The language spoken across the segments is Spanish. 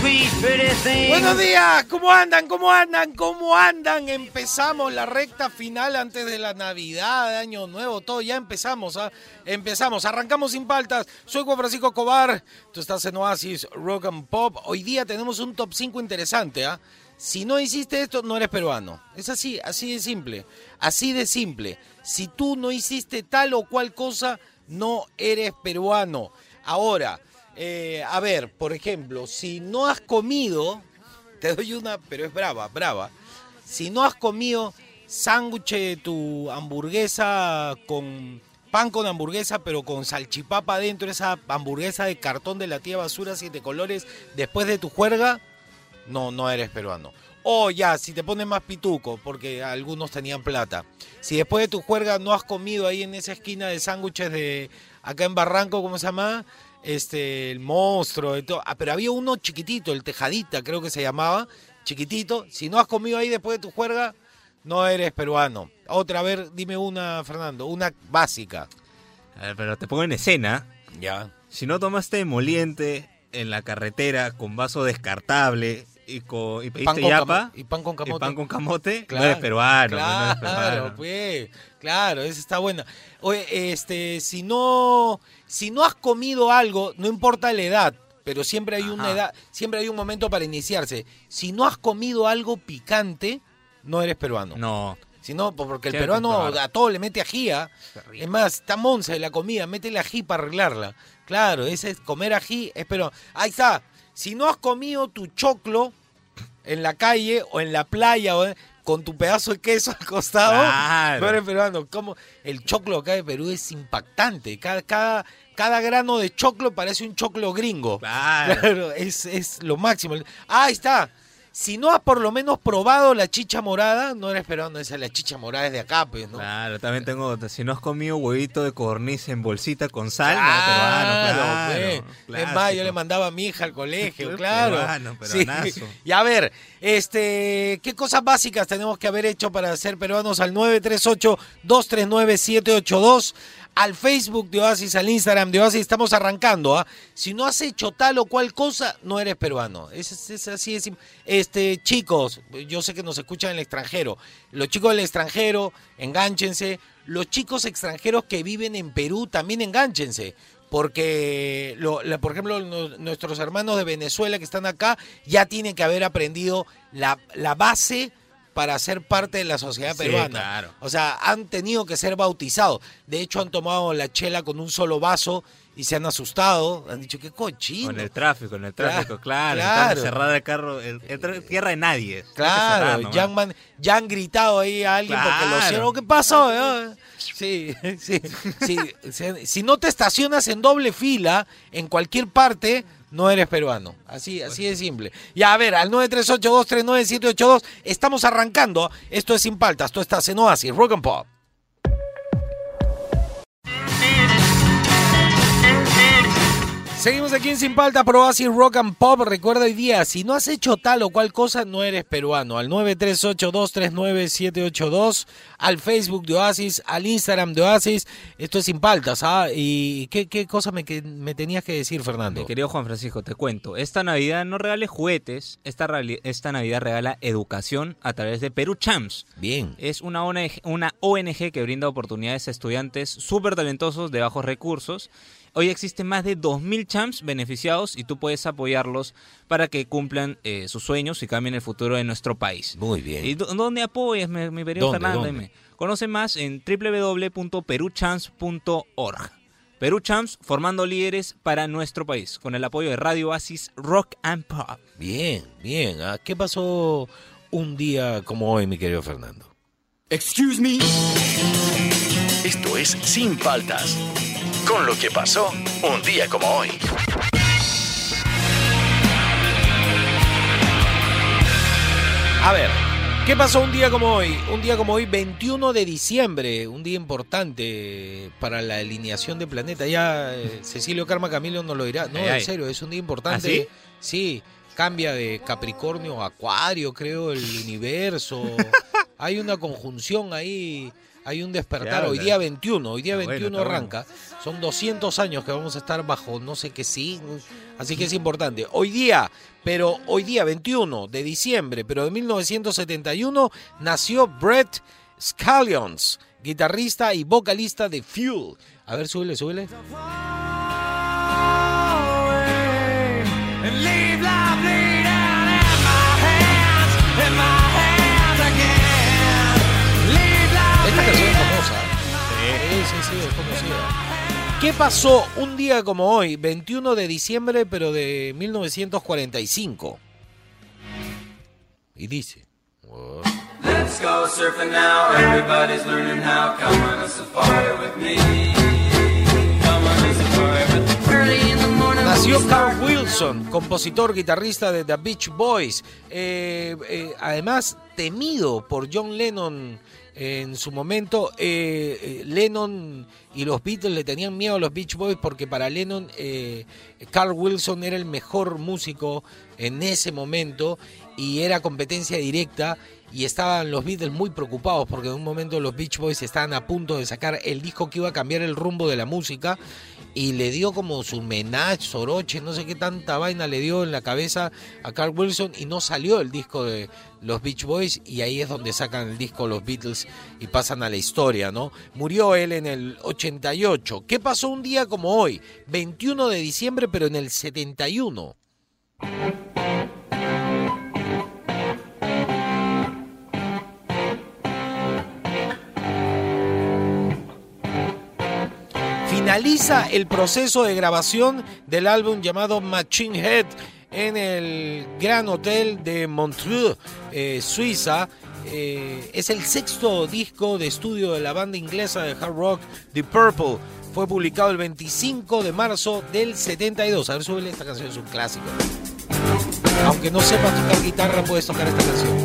Buenos días, ¿cómo andan? ¿Cómo andan? ¿Cómo andan? Empezamos la recta final antes de la Navidad, Año Nuevo, todo, ya empezamos, ¿ah? Empezamos, arrancamos sin paltas. Soy Juan Francisco Cobar, tú estás en Oasis Rock and Pop. Hoy día tenemos un top 5 interesante, ¿ah? Si no hiciste esto, no eres peruano. Es así, así de simple. Así de simple. Si tú no hiciste tal o cual cosa, no eres peruano. Ahora, eh, a ver, por ejemplo, si no has comido, te doy una, pero es brava, brava. Si no has comido sándwich de tu hamburguesa con pan con hamburguesa, pero con salchipapa adentro, esa hamburguesa de cartón de la tía basura, siete colores, después de tu juerga, no, no eres peruano. O ya, si te pones más pituco, porque algunos tenían plata. Si después de tu juerga no has comido ahí en esa esquina de sándwiches de acá en Barranco, ¿cómo se llama? Este, el monstruo, y todo. Ah, pero había uno chiquitito, el tejadita, creo que se llamaba, chiquitito. Si no has comido ahí después de tu juerga, no eres peruano. Otra, a ver, dime una, Fernando, una básica. A ver, pero te pongo en escena. Ya. Si no tomaste emoliente en la carretera con vaso descartable y, con, y pediste Pan yapa y pan con y camote. pan con camote, Claro, no eres peruano. pues, no Claro, eres peruano. pues, claro, esa está buena. Oye, este, si no, si no has comido algo, no importa la edad, pero siempre hay una edad, siempre hay un momento para iniciarse. Si no has comido algo picante, no eres peruano. No, Si no, po- porque el peruano a todo le mete ají. ¿ah? Es más, está monza de la comida, métele ají para arreglarla. Claro, ese es comer ají, es pero Ahí está. Si no has comido tu choclo en la calle o en la playa o, con tu pedazo de queso al costado, Claro. no eres peruano. Como el choclo acá de Perú es impactante. Cada, cada, cada grano de choclo parece un choclo gringo. Claro. Claro, es, es lo máximo. Ah, ahí está. Si no has por lo menos probado la chicha morada, no eres peruano, esa la chicha morada es de acá, pues, ¿no? Claro, también tengo otra. Si no has comido huevito de codorniz en bolsita con sal, no Claro, eres peruano, claro. pues. Es más, yo le mandaba a mi hija al colegio, claro. peruano, Sí. peruanazo. Y a ver, este, ¿qué cosas básicas tenemos que haber hecho para ser peruanos al 938-239-782? Al Facebook de Oasis, al Instagram de Oasis, estamos arrancando. ¿ah? Si no has hecho tal o cual cosa, no eres peruano. Es, es- es así sim- Este, chicos, yo sé que nos escuchan en el extranjero. Los chicos del extranjero, enganchense. Los chicos extranjeros que viven en Perú, también enganchense. Porque, por ejemplo, nuestros hermanos de Venezuela que están acá ya tienen que haber aprendido la base para ser parte de la sociedad Sí, peruana. claro. O sea, han tenido que ser bautizados. De hecho, han tomado la chela con un solo vaso y se han asustado. Han dicho, qué cochino. Con el tráfico, con el tráfico, claro. claro. Cerrada el carro, el, tierra de nadie. Claro, ya han, man- ya han gritado ahí a alguien porque lo hicieron. ¿Qué pasó? Sí, sí, sí. Si no te estacionas en doble fila en cualquier parte, no eres peruano. Así, así de simple. Ya, a ver, al 938-239-782, estamos arrancando. Esto es Sin Paltas, tú estás en Oasis, Rock and Pop. Seguimos aquí en Sin Palta, Pro Oasis Rock and Pop. Recuerda hoy día, si no has hecho tal o cual cosa, no eres peruano. Al 938-239-782, al Facebook de Oasis, al Instagram de Oasis. Esto es Sin Paltas, ¿ah? ¿Y qué, qué cosa me, que- me tenías que decir, Fernando? Mi querido Juan Francisco, te cuento. Esta Navidad no regales juguetes, esta Navidad regala educación a través de Perú Champs. Bien. Es una ONG, una ONG que brinda oportunidades a estudiantes súper talentosos de bajos recursos. Hoy existen más de 2.000 champs beneficiados y tú puedes apoyarlos para que cumplan eh, sus sueños y cambien el futuro de nuestro país. Muy bien. ¿Y dó- dónde apoyas, mi, mi querido ¿Dónde, Fernando? dónde? Conoce más en www.peruchamps.org. Perú Champs formando líderes para nuestro país, con el apoyo de Radio Oasis Rock and Pop. Bien, bien. ¿ah? ¿Qué pasó un día como hoy, mi querido Fernando? Excuse me. Esto es Sin Paltas. Con lo que pasó un día como hoy. A ver, ¿qué pasó un día como hoy? Un día como hoy, 21 de diciembre, un día importante para la alineación de planeta. Ya eh, Cecilio Karma Camilo nos lo dirá. No, Ay, en ay. serio, es un día importante. ¿Ah, sí? cambia de Capricornio a Acuario, creo, el universo. Hay una conjunción ahí, hay un despertar. Hoy día 21, hoy día Está 21 está bueno. arranca. Son 200 años que vamos a estar bajo no sé qué signo. Así que es importante. Hoy día, pero hoy día 21 de diciembre, pero de 1971, nació Brett Scallions, guitarrista y vocalista de Fuel. A ver, súbele, súbele. Sí, sí, es conocida. ¿Qué pasó un día como hoy, 21 de diciembre, pero de 1945? Y dice. Let's go surfing now. Everybody's learning how. Come on a safari with me. Come on a safari with me. Early in the morning. Nació Carl Wilson, compositor, guitarrista de The Beach Boys. Eh, eh, además, temido por John Lennon en su momento. Eh, eh, Lennon y los Beatles le tenían miedo a los Beach Boys porque para Lennon eh, Carl Wilson era el mejor músico en ese momento y era competencia directa. Y estaban los Beatles muy preocupados porque en un momento los Beach Boys estaban a punto de sacar el disco que iba a cambiar el rumbo de la música y le dio como su menage, soroche, no sé qué tanta vaina le dio en la cabeza a Carl Wilson y no salió el disco de los Beach Boys y ahí es donde sacan el disco los Beatles y pasan a la historia, ¿no? Murió él en el 88. ¿Qué pasó un día como hoy? 21 de diciembre, pero en el 71. Finaliza el proceso de grabación del álbum llamado Machine Head en el Gran Hotel de Montreux, eh, Suiza. Eh, es el sexto disco de estudio de la banda inglesa de hard rock The Purple. Fue publicado el 25 de marzo del 72. A ver, súbele, esta canción es un clásico. Aunque no sepas tocar guitarra, puedes tocar esta canción.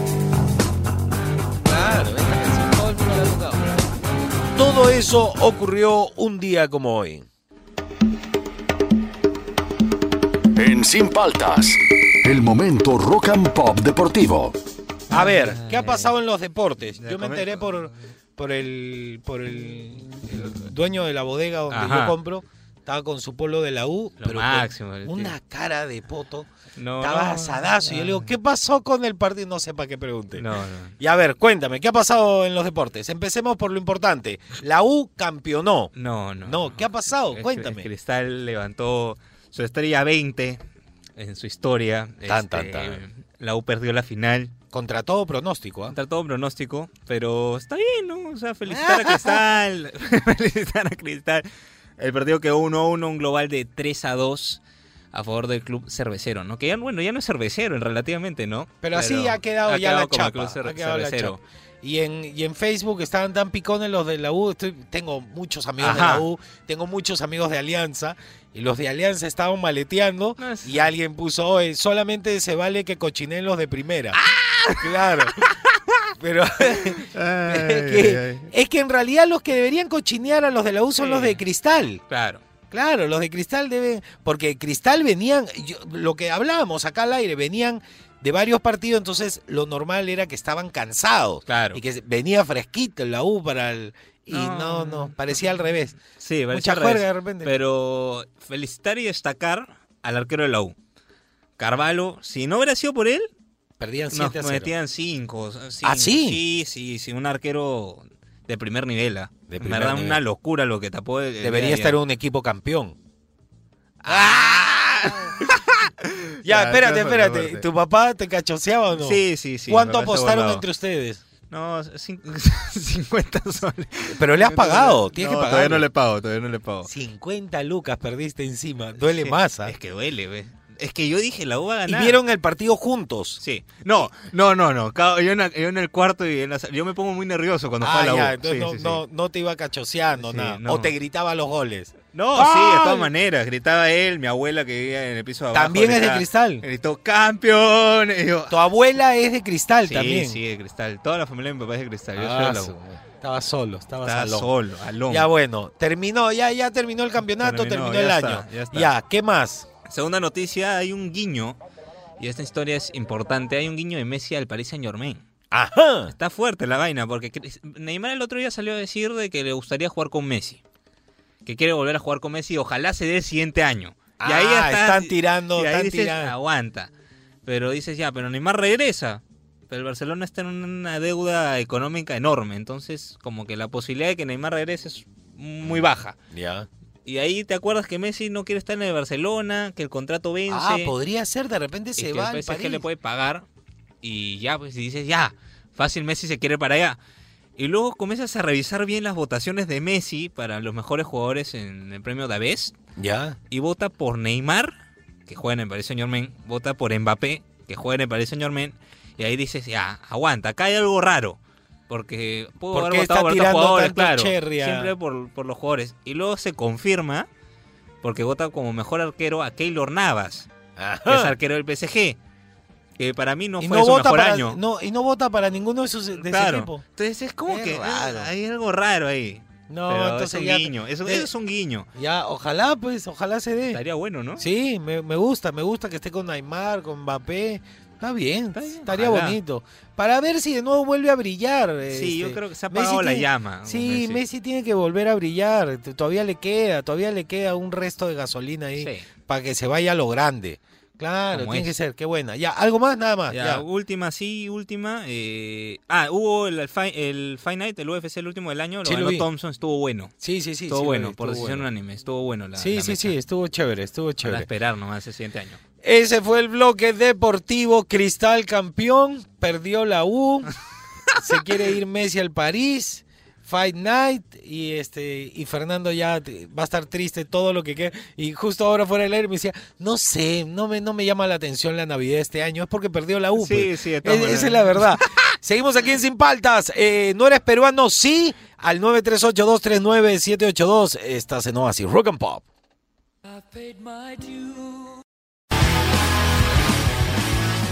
Claro, esta canción todo el mundo la ha tocado. Todo eso ocurrió un día como hoy. En Sin Paltas, el momento rock and pop deportivo. A ver, ¿qué ha pasado en los deportes? Yo me enteré por, por el por el, el dueño de la bodega donde Ajá. yo compro. Estaba con su polo de la U, Lo pero máximo, una cara de poto. No, Estaba no, asadazo. Y yo le digo, ¿qué pasó con el partido? No sé para qué pregunte. No, no. Y a ver, cuéntame, ¿qué ha pasado en los deportes? Empecemos por lo importante. La U campeonó. No, no. No, ¿qué ha pasado? Cuéntame. el Cristal levantó su estrella 20 en su historia. Tan, Este, tan, tan. La U perdió la final. Contra todo pronóstico, ¿ah? Contra todo pronóstico, pero está bien, ¿no? O sea, felicitar a Cristal. felicitar a Cristal. El partido quedó 1-1, un global de 3-2 a favor del club cervecero, ¿no? Que ya, bueno, ya no es cervecero, relativamente, ¿no? Pero así ha quedado ya la chapa. club cer- ha quedado la cervecero. chapa. Y en, y en Facebook estaban tan picones los de la U. estoy- tengo muchos amigos Ajá. de la U, tengo muchos amigos de Alianza. Y los de Alianza estaban maleteando. No, es- Y alguien puso, "Oye, solamente se vale que cochinen los de primera. ¡Ah! Claro. Pero es, que, es que en realidad los que deberían cochinear a los de la U son los de Cristal. Claro. Claro, los de Cristal deben. Porque Cristal venían. yo- lo que hablábamos acá al aire, venían de varios partidos, entonces lo normal era que estaban cansados. Claro. Y que venía fresquito la U para el. Y no, No. no, parecía al revés. Sí, Mucha juerga de repente. Pero felicitar y destacar al arquero de la U. Carvalho, si no hubiera sido por él, Perdían nos 7 a 0. metían 5. ¿Ah, sí? Sí, sí, sí, un arquero de primer nivel. ah. De En primer verdad, nivel. una locura lo que tapó. el- Debería de estar un equipo campeón. ¡Ah! Ya, Ya, espérate, espérate. ¿Tu papá te cachoseaba o no? Sí, sí, sí. ¿Cuánto apostaron entre ustedes? No, cin- 50 soles. Pero le has pagado, tienes No, que pagar. Todavía no le pago, todavía no le pago. 50 lucas perdiste encima. Duele Sí, más, ¿ah? Es que duele, ve. Es que yo dije, la U va a Y ganar. vieron el partido juntos. Sí. No, no, no, no. Yo en, la- yo en el cuarto y en la sala- Yo me pongo muy nervioso cuando Ah, juega la U. ya, entonces Sí, no, sí, sí. no, no te iba cachoseando Sí, nada. no. O te gritaba los goles. No, ¡Ay! sí, de todas maneras. Gritaba él, mi abuela que vivía en el piso de abajo. También es de cristal. Gritó, ¡campeón! Y yo, Tu abuela es de cristal sí, también. sí, de cristal. Toda la familia de mi papá es de cristal. Yo soy Ah, de la su- U. Estaba solo, estaba, Estaba salón. solo, alón. Ya bueno, terminó, ya, ya terminó el campeonato, Terminó, terminó, el año. está, ya está. ya, ¿qué más? Segunda noticia, hay un guiño. Y esta historia es importante. Hay un guiño de Messi al Paris Saint Germain. Ajá. Está fuerte la vaina, porque Neymar el otro día salió a decir de que le gustaría jugar con Messi. Que quiere volver a jugar con Messi, ojalá se dé el siguiente año. Y ahí Ah, está- están tirando, y ahí están dices, tirando. aguanta. Pero dices, ya, pero Neymar regresa. Pero el Barcelona está en una deuda económica enorme. Entonces, como que la posibilidad de que Neymar regrese es muy baja. Ya. Y ahí te acuerdas que Messi no quiere estar en el Barcelona, que el contrato vence. Ah, podría ser, de repente y se que va el PSG París. le puede pagar. Y ya, pues, y dices, ya, fácil Messi se quiere para allá. Y luego comienzas a revisar bien las votaciones de Messi para los mejores jugadores en el premio Davés. Ya. Y vota por Neymar, que juega en el Paris Saint Germain. Vota por Mbappé, que juega en el Paris Saint Germain. Y ahí dices, ya, aguanta, acá hay algo raro. Porque puedo ¿Por haber votado está por otros tirando jugadores, claro. Siempre por, por los jugadores. Y luego se confirma, porque vota como mejor arquero a Keylor Navas, que es arquero del PSG. Que para mí no y fue no su vota mejor para, año. No, y no vota para ninguno de sus de ese claro. equipo. Entonces es como que raro. ah, hay algo raro ahí. No, Pero entonces es un ya- guiño. Eso, de- eso es un guiño. Ya, ojalá pues, ojalá se dé. Estaría bueno, ¿no? Sí, me, me gusta, me gusta que esté con Neymar, con Mbappé. Está bien, Está bien, estaría ojalá. bonito. Para ver si de nuevo vuelve a brillar. Sí, yo este. creo que se ha Messi apagado la tiene- llama. Sí, Messi. Messi. tiene que volver a brillar. Todavía le queda, todavía le queda un resto de gasolina ahí Sí. para que se vaya a lo grande. Claro, Como tiene es. que ser, qué buena. Ya, algo más, nada más. Ya, Ya. última, sí, última. eh, Ah, hubo el, el, el Fight Night, el UFC, el último del año. Lo Sí, lo ganó vi. Thompson, estuvo bueno. Sí, sí, sí. estuvo sí bueno, vi, por estuvo decisión bueno. unánime. Estuvo bueno la Sí, la sí, mesa. sí, estuvo chévere, estuvo Para chévere. esperar nomás el siguiente año. Ese fue el bloque deportivo. Cristal campeón, perdió la U. se quiere ir Messi al París. Fight Night. Y este y Fernando ya va a estar triste todo lo que queda. Y justo ahora fuera del aire me decía no sé no me no me llama la atención la Navidad este año. Es porque perdió la U Sí, pues. sí, Es- esa es la verdad. Seguimos aquí en Sin Paltas. Eh, no eres peruano sí al 938239782 estás en Oasis Rock and Pop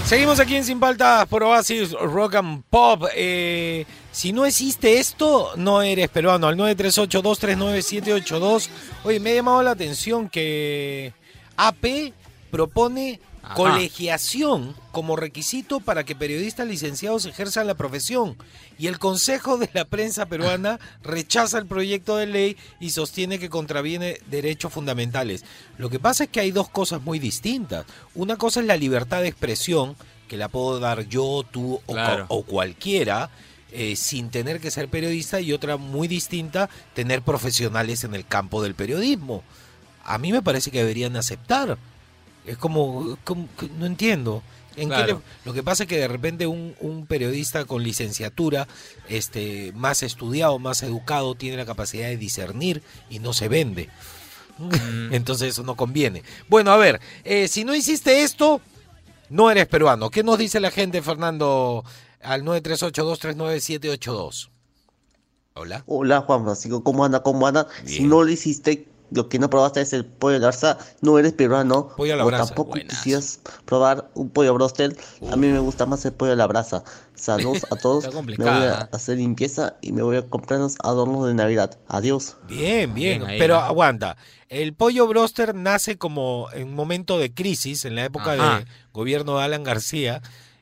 Seguimos aquí en Sin Paltas por Oasis Rock and Pop. Eh, si no existe esto, no eres peruano. Al 938-239-782. Oye, me ha llamado la atención que AP propone Ajá. colegiación como requisito para que periodistas licenciados ejerzan la profesión. Y el Consejo de la Prensa Peruana rechaza el proyecto de ley y sostiene que contraviene derechos fundamentales. Lo que pasa es que hay dos cosas muy distintas. Una cosa es la libertad de expresión, que la puedo dar yo, tú o cualquiera. eh, sin tener que ser periodista y otra muy distinta, tener profesionales en el campo del periodismo. A mí me parece que deberían aceptar. Es como, no entiendo. ¿En qué Claro. le- lo que pasa es que de repente un, un periodista con licenciatura, este, más estudiado, más educado, tiene la capacidad de discernir y no se vende. Mm. Entonces eso no conviene. Bueno, a ver, eh, si no hiciste esto, no eres peruano. ¿Qué nos dice la gente, Fernando, al 938-239-782? Hola. Hola Juan Francisco, ¿cómo anda? ¿Cómo anda? Si no lo hiciste, lo que no probaste es el pollo de Garza, no eres peruano. Pollo a la o brasa, tampoco quisieras probar un pollo broster. A mí me gusta más el pollo a la brasa. Saludos a todos. Está me voy a ¿eh? hacer limpieza y me voy a comprar los adornos de Navidad. Adiós. Bien, bien, pero aguanta. El pollo broster nace como en un momento de crisis, en la época Ajá. de gobierno de Alan García,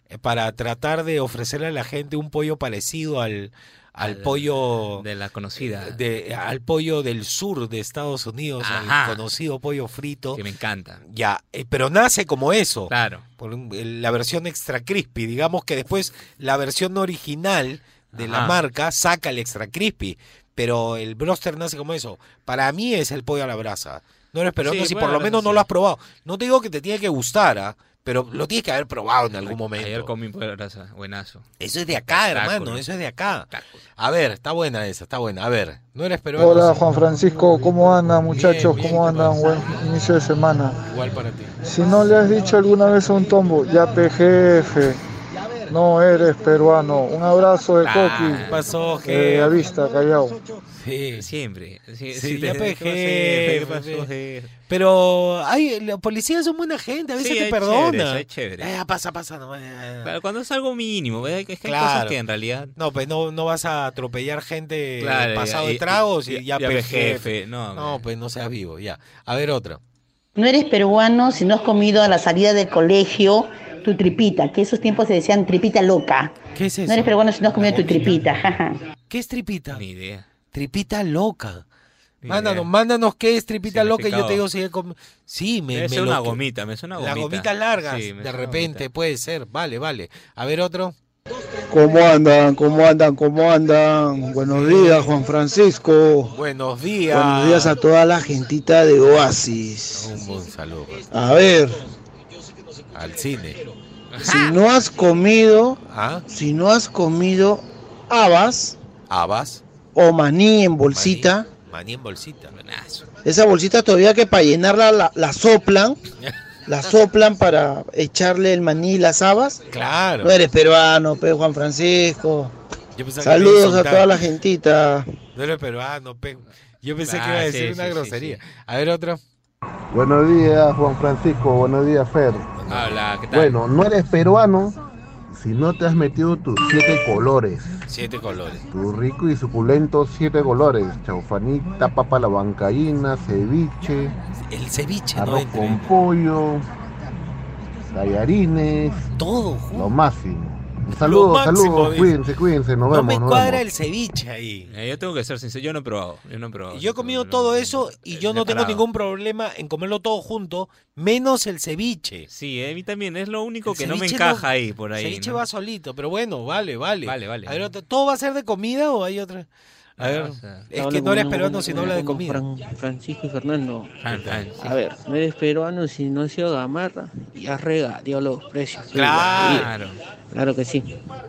eh, para tratar de ofrecerle a la gente un pollo parecido al, al, Al- pollo De la conocida. de, al pollo del sur de Estados Unidos, Ajá. al conocido pollo frito. Que me encanta. Ya, eh, pero nace como eso. Claro. por la versión extra crispy. Digamos que después la versión original de la marca saca el extra crispy. Pero el broster nace como eso. Para mí es el pollo a la brasa. No eres peruano Sí, si por lo menos no lo has probado. No te digo que te tiene que gustar, ¿ah? Pero lo tienes que haber probado en algún momento. Ayer comí brasa. Buenazo. Eso es de acá, hermano. Eso es de acá. A ver, está buena esa, está buena. A ver, no eres peruano. Hola. Juan Francisco, ¿cómo andan muchachos? bien, ¿Cómo ¿qué andan? Buen inicio de semana. Igual para ti. Si no le has dicho alguna vez a un tombo, ya jefe, no eres peruano. Un abrazo de Ah, Coqui, ¿Qué pasó, eh, a vista, Callao. Sí. Siempre. Pero hay, los policías son buena gente, a veces Sí, te es perdona. chévere, es chévere. Eh, pasa, pasa. No, eh. Cuando es algo mínimo, ¿verdad? Que es que hay Claro. cosas que en realidad. No, pues no, no vas a atropellar gente Claro, pasado de tragos y, y- ya, ya pe, pe, jefe. jefe, no, pues no seas vivo, ya. A ver otra. No eres peruano si no has comido a la salida del colegio tu tu tripita, que esos tiempos se decían tripita loca. ¿Qué es eso? No eres peruano si no has comido tu tripita, jaja. ¿Qué es tripita? Ni idea. Tripita loca. Mándanos, mándanos qué es tripita loca y yo te digo si com- Sí, me, me una que- gomita, me suena Las gomita. gomitas largas, Sí, de repente, gomita. puede ser. Vale, vale. A ver otro. ¿Cómo andan? ¿Cómo andan? ¿Cómo andan? Buenos días, Juan Francisco. Buenos días. Buenos días a toda la gentita de Oasis. Un buen saludo A ver, al cine. si no has comido, ¿Ah? si no has comido habas Habas. O maní en bolsita, Maní en bolsita. Buenazo. esa bolsita todavía que para llenarla la, la soplan, la soplan para echarle el maní y las habas. Claro. No eres peruano, pe Juan Francisco. Yo pensaba que me Saludos a toda la gentita. No eres peruano, pe. Yo pensé que Ah, iba a sí, decir una sí, grosería. sí. A ver otro. Buenos días, Juan Francisco. Buenos días, Fer. Habla, ¿qué tal? Bueno, no eres peruano si no te has metido tus siete colores. Siete colores. Tu rico y suculento siete colores. Chaufanita, papa la bancaína, ceviche, El ceviche, arroz con pollo, tallarines, Todo lo máximo. Saludos, saludos. Cuídense, cuídense. Nos No vemos. me nos cuadra vemos. el ceviche ahí. Eh, yo tengo que ser sincero, yo no he probado. Yo no he probado. Yo he comido No, todo no, eso y yo no tengo ningún problema en comerlo todo junto, menos el ceviche. Sí, a mí también es lo único El que no me encaja no- ahí por ahí. El ceviche ¿no? va solito, pero bueno, vale, vale. Vale, vale. A ver, ¿todo va a ser de comida o hay otra? A ver, o sea, es que no eres peruano si no habla de comida. Francisco y Fernando. Fran, Fran, sí. A ver, no eres peruano si no has sido gamarra y has regateado los precios. Claro. Claro que sí.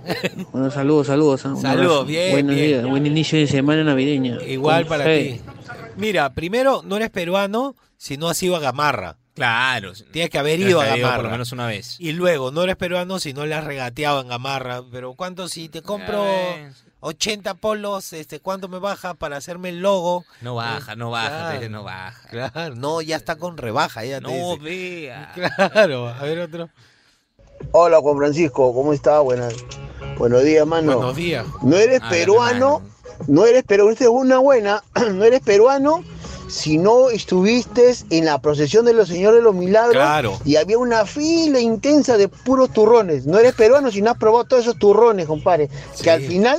Bueno, saludos, saludos. ¿ah? Saludos, bien, Buenos bien. días, buen inicio de semana navideña. Igual para fe. ti. Mira, primero, no eres peruano si no has ido a Gamarra. Claro. Tienes que haber ido a Gamarra. por lo menos una vez. Y luego, no eres peruano si no le has regateado en Gamarra. Pero ¿cuánto si te compro Ya ves. 80 polos, este, cuánto me baja para hacerme el logo? No baja, no baja, Claro. te dice, no baja. Claro, no, ya está con rebaja, ya te No dice. vea. Claro, a ver otro. Hola Juan Francisco, ¿cómo está? Buenas, buenos días, mano. Buenos días. No eres Ah, peruano, no eres peruano, esta es una buena, no eres peruano si no estuviste en la procesión de los señores de los milagros Claro. y había una fila intensa de puros turrones. No eres peruano si no has probado todos esos turrones, compadre. Sí. Que al final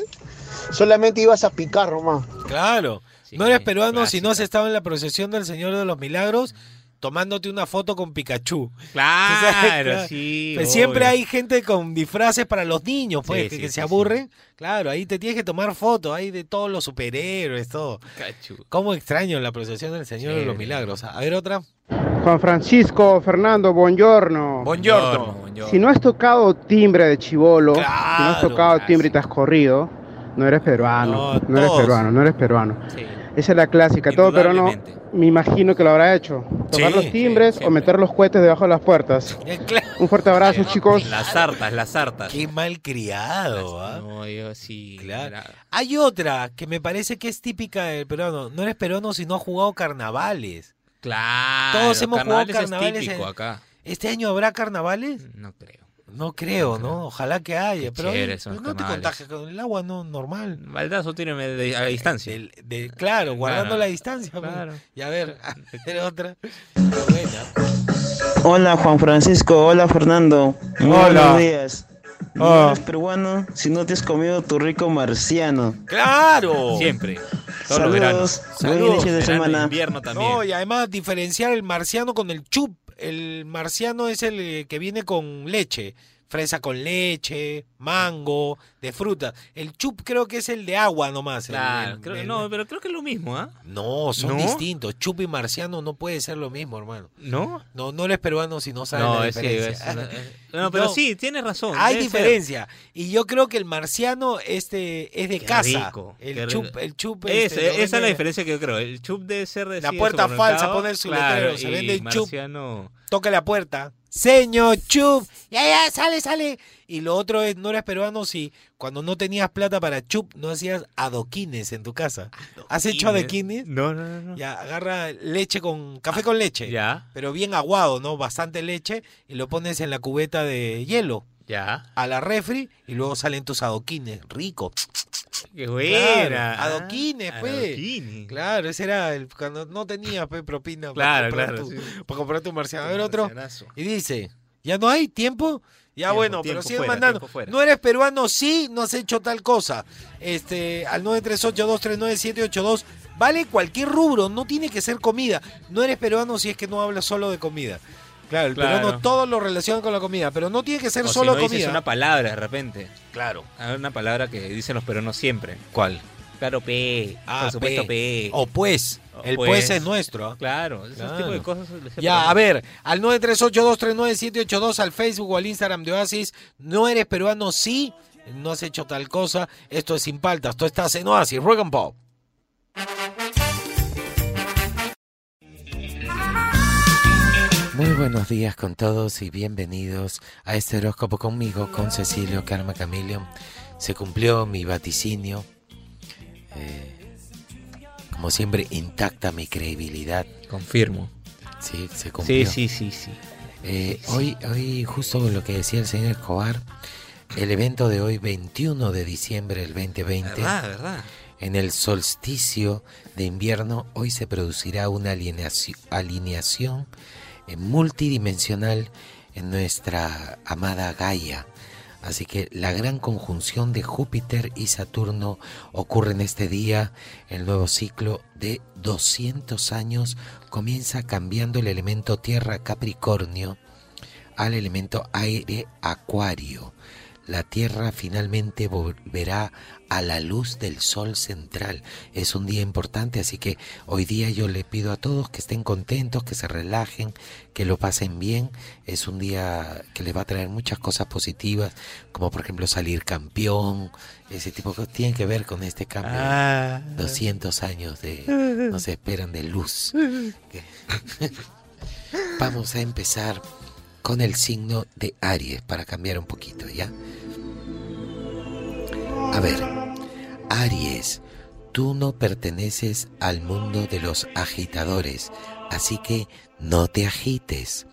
solamente ibas a picar nomás. Claro. Sí, no eres peruano si no has estado en la procesión del Señor de los Milagros tomándote una foto con Pikachu. Claro, Claro. sí. Pues siempre hay gente con disfraces para los niños, pues, Sí, que, sí, que sí, se sí. aburren. Claro, ahí te tienes que tomar fotos, hay de todos los superhéroes, todo. Cachu. ¿Cómo extraño la procesión del Señor de los. Milagros? A ver otra. Juan Francisco, Fernando, buongiorno. Buongiorno. buongiorno. Si no has tocado timbre de chivolo, si no has tocado timbre y te has corrido, no eres peruano. No, No, eres peruano, no eres peruano. Sí. Esa es la clásica. Todo peruano, me imagino que lo habrá hecho. Tocar Sí, los timbres sí, o meter los cohetes debajo de las puertas. Eh, claro. Un fuerte abrazo, chicos. Las sartas, las sartas. Qué mal criado, ¿ah? No, yo sí. Claro. Hay otra que me parece que es típica del peruano. No eres peruano si no has jugado carnavales. Claro. Todos hemos jugado carnavales es típico en- acá. ¿Este año habrá carnavales? No creo. No creo, ¿no? Ojalá que haya. Pero pero los no te contagias con el agua, no, normal. Baldazo tiene de- a distancia. Del- de- claro, guardando Claro. la distancia. pues. Claro. Y a ver, a ver otra. Hola Juan Francisco, hola Fernando. Muy Hola. Buenos días. No Ah. eres peruano si no te has comido tu rico marciano. ¡Claro! Siempre. Todos los veranos. Saludos, buen Saludos. inicio de Verano, semana. invierno también. No, y además diferenciar el marciano con el chup. El marciano es el eh, que viene con leche. Fresa con leche, mango, de fruta. El chup creo que es el de agua nomás. Claro, el- creo- el- no, pero creo que es lo mismo, ¿ah? No, son ¿No? distintos. Chup y marciano no puede ser lo mismo, hermano. ¿No? No, no eres peruano si no sabes No, la es, sí, diferencia. es- es- no, pero No. sí, tienes razón. Hay ser. diferencia. Y yo creo que el marciano este es de Qué casa. rico, el chup, el chup Ese- este, esa es la diferencia que yo creo. El chup debe ser de La sí, puerta falsa, pone su claro, letrero, se vende el chup. toca la puerta. Señor Chup, ya, ya, sale, sale. Y lo otro es, no eres peruano si cuando no tenías plata para Chup, no hacías adoquines en tu casa. ¿Has hecho adoquines? No, no, no. no. Ya, agarra leche con, café con leche. Ya, Pero bien aguado, ¿no? Bastante leche y lo pones en la cubeta de hielo ya. a la refri y luego salen tus adoquines. Rico. Qué buena. Claro, adoquines, pues. Adoquines. Claro, ese era el, cuando no tenías pues, propina Claro, para, comprar claro, tu, sí. para comprar tu marciano. A ver otro. Marcianazo. Y dice, ¿Ya no hay tiempo? Ya Tiempo, bueno, tiempo pero siguen fuera, mandando. No eres peruano, sí, no has hecho tal cosa. Este, al 938239782. Vale cualquier rubro, no tiene que ser comida. No eres peruano si es que no hablas solo de comida. Claro, el Claro. peruano todo lo relaciona con la comida, pero no tiene que ser O si solo no dices comida. una palabra de repente. Claro. Hay una palabra que dicen los peruanos siempre. ¿Cuál? Claro, P. Ah, por supuesto, P. P. O pues. O El pues. pues, es nuestro. ¿ah? Claro, ese Claro. tipo de cosas. Ya, a ver, al 938239782 al Facebook o al Instagram de Oasis. No eres peruano, sí. No has hecho tal cosa. Esto es sin paltas. Tú estás en Oasis, Rock and Pop. Muy buenos días con todos y bienvenidos a este horóscopo conmigo, con Cecilio Karma Camilio. Se cumplió mi vaticinio. Eh, como siempre, intacta mi credibilidad. Confirmo. Sí, se cumplió. Sí, sí, sí, sí. Eh, hoy, hoy, justo con lo que decía el señor Escobar, el evento de hoy, 21 de diciembre del 2020, ¿Verdad, verdad? en el solsticio de invierno, hoy se producirá una alineaci- alineación eh, multidimensional en nuestra amada Gaia. Así que la gran conjunción de Júpiter y Saturno ocurre en este día. El nuevo ciclo de 200 años comienza cambiando el elemento tierra Capricornio al elemento aire Acuario. La Tierra finalmente volverá a la luz del Sol central. Es un día importante, así que hoy día yo le pido a todos que estén contentos, que se relajen, que lo pasen bien. Es un día que les va a traer muchas cosas positivas, como por ejemplo salir campeón, ese tipo de cosas. Tienen que ver con este cambio. Ah. 200 años de... nos esperan de luz. Vamos a empezar con el signo de Aries para cambiar un poquito, ¿ya? A ver, Aries, tú no perteneces al mundo de los agitadores, así que no te agites.